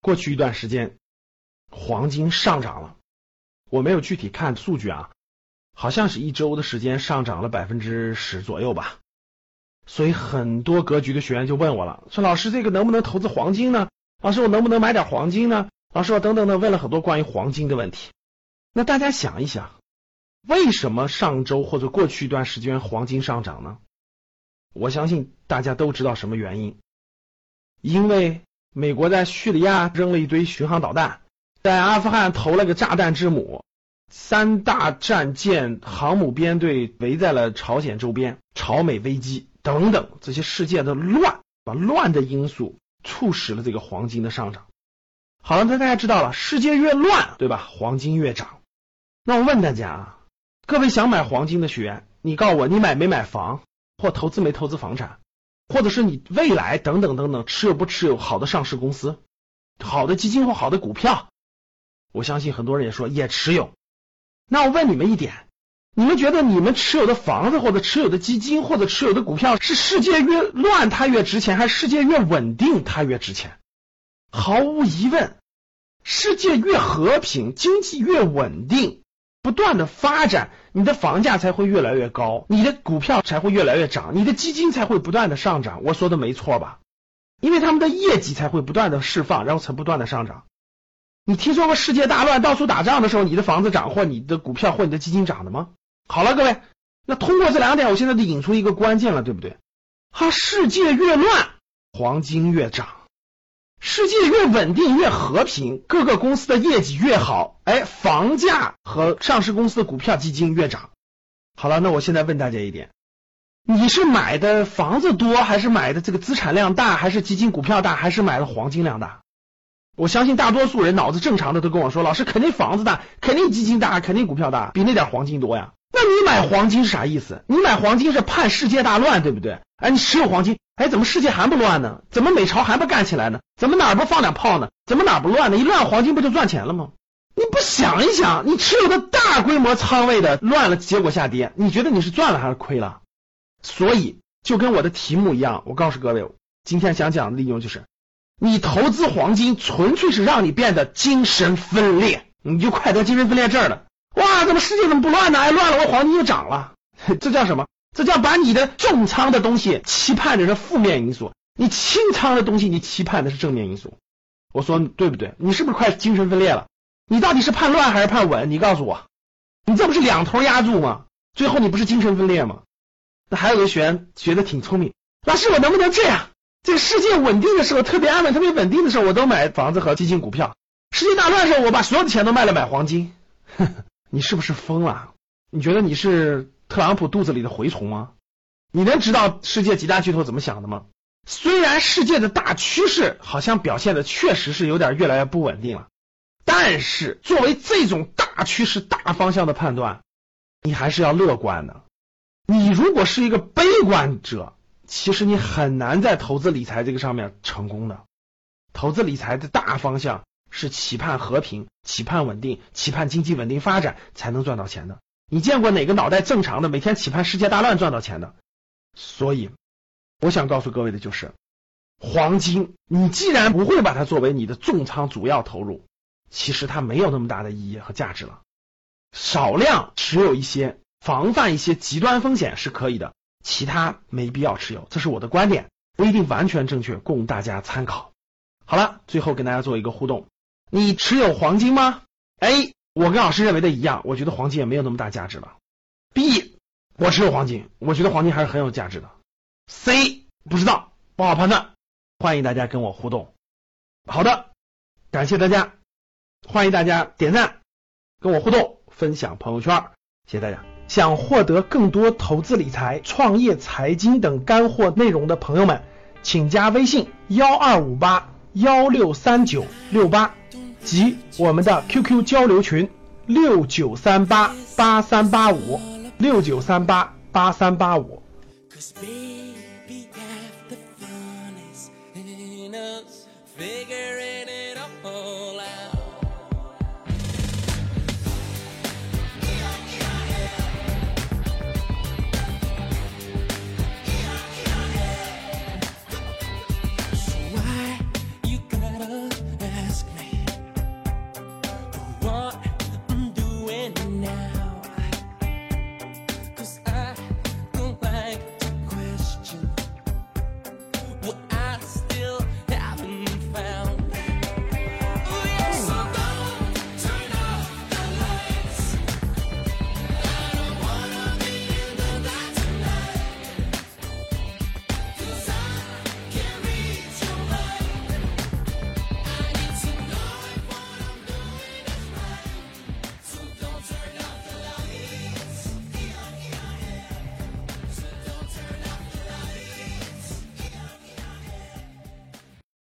过去一段时间，黄金上涨了，我没有具体看数据啊，好像是一周的时间上涨了百分之十左右吧。所以很多格局的学员就问我了，说老师这个能不能投资黄金呢？老师我能不能买点黄金呢？老师我等等的问了很多关于黄金的问题。那大家想一想，为什么上周或者过去一段时间黄金上涨呢？我相信大家都知道什么原因，因为美国在叙利亚扔了一堆巡航导弹，在阿富汗投了个炸弹之母，三大战舰、航母编队围在了朝鲜周边，朝美危机等等这些事件的乱，把乱的因素促使了这个黄金的上涨。好了，那大家知道了，世界越乱，对吧？黄金越涨。那我问大家啊，各位想买黄金的学员，你告诉我，你买没买房？或投资没投资房产，或者是你未来等等等等持有不持有好的上市公司、好的基金或好的股票？我相信很多人也说也持有。那我问你们一点，你们觉得你们持有的房子或者持有的基金或者持有的股票是世界越乱它越值钱，还是世界越稳定它越值钱？毫无疑问，世界越和平，经济越稳定。不断的发展，你的房价才会越来越高，你的股票才会越来越涨，你的基金才会不断的上涨。我说的没错吧？因为他们的业绩才会不断的释放，然后才不断的上涨。你听说过世界大乱、到处打仗的时候，你的房子涨或你的股票或你的基金涨的吗？好了，各位，那通过这两点，我现在就引出一个关键了，对不对？哈，世界越乱，黄金越涨。世界越稳定越和平，各个公司的业绩越好，哎，房价和上市公司的股票基金越涨。好了，那我现在问大家一点：你是买的房子多，还是买的这个资产量大，还是基金股票大，还是买的黄金量大？我相信大多数人脑子正常的都跟我说，老师肯定房子大，肯定基金大，肯定股票大，比那点黄金多呀。那你买黄金是啥意思？你买黄金是盼世界大乱，对不对？哎，你持有黄金。哎，怎么世界还不乱呢？怎么美朝还不干起来呢？怎么哪儿不放两炮呢？怎么哪儿不乱呢？一乱黄金不就赚钱了吗？你不想一想，你持有的大规模仓位的乱了，结果下跌，你觉得你是赚了还是亏了？所以就跟我的题目一样，我告诉各位，今天想讲的内容就是，你投资黄金纯粹是让你变得精神分裂，你就快得精神分裂症了。哇，怎么世界怎么不乱呢？哎，乱了，我黄金又涨了，这叫什么？这叫把你的重仓的东西期盼的是负面因素，你轻仓的东西你期盼的是正面因素。我说对不对？你是不是快精神分裂了？你到底是盼乱还是盼稳？你告诉我，你这不是两头压住吗？最后你不是精神分裂吗？那还有个学员觉得挺聪明，老师我能不能这样？这个世界稳定的时候，特别安稳、特别稳定的时候，我都买房子和基金股票；世界大乱的时候，我把所有的钱都卖了买黄金。你是不是疯了？你觉得你是？特朗普肚子里的蛔虫吗？你能知道世界几大巨头怎么想的吗？虽然世界的大趋势好像表现的确实是有点越来越不稳定了，但是作为这种大趋势、大方向的判断，你还是要乐观的。你如果是一个悲观者，其实你很难在投资理财这个上面成功的。投资理财的大方向是期盼和平、期盼稳定、期盼经济稳定发展，才能赚到钱的。你见过哪个脑袋正常的每天期盼世界大乱赚到钱的？所以，我想告诉各位的就是，黄金，你既然不会把它作为你的重仓主要投入，其实它没有那么大的意义和价值了。少量持有一些，防范一些极端风险是可以的，其他没必要持有。这是我的观点，不一定完全正确，供大家参考。好了，最后跟大家做一个互动，你持有黄金吗？A。我跟老师认为的一样，我觉得黄金也没有那么大价值了。B，我持有黄金，我觉得黄金还是很有价值的。C，不知道，不好判断。欢迎大家跟我互动。好的，感谢大家，欢迎大家点赞，跟我互动，分享朋友圈，谢谢大家。想获得更多投资理财、创业、财经等干货内容的朋友们，请加微信幺二五八幺六三九六八。及我们的 QQ 交流群六九三八八三八五六九三八八三八五。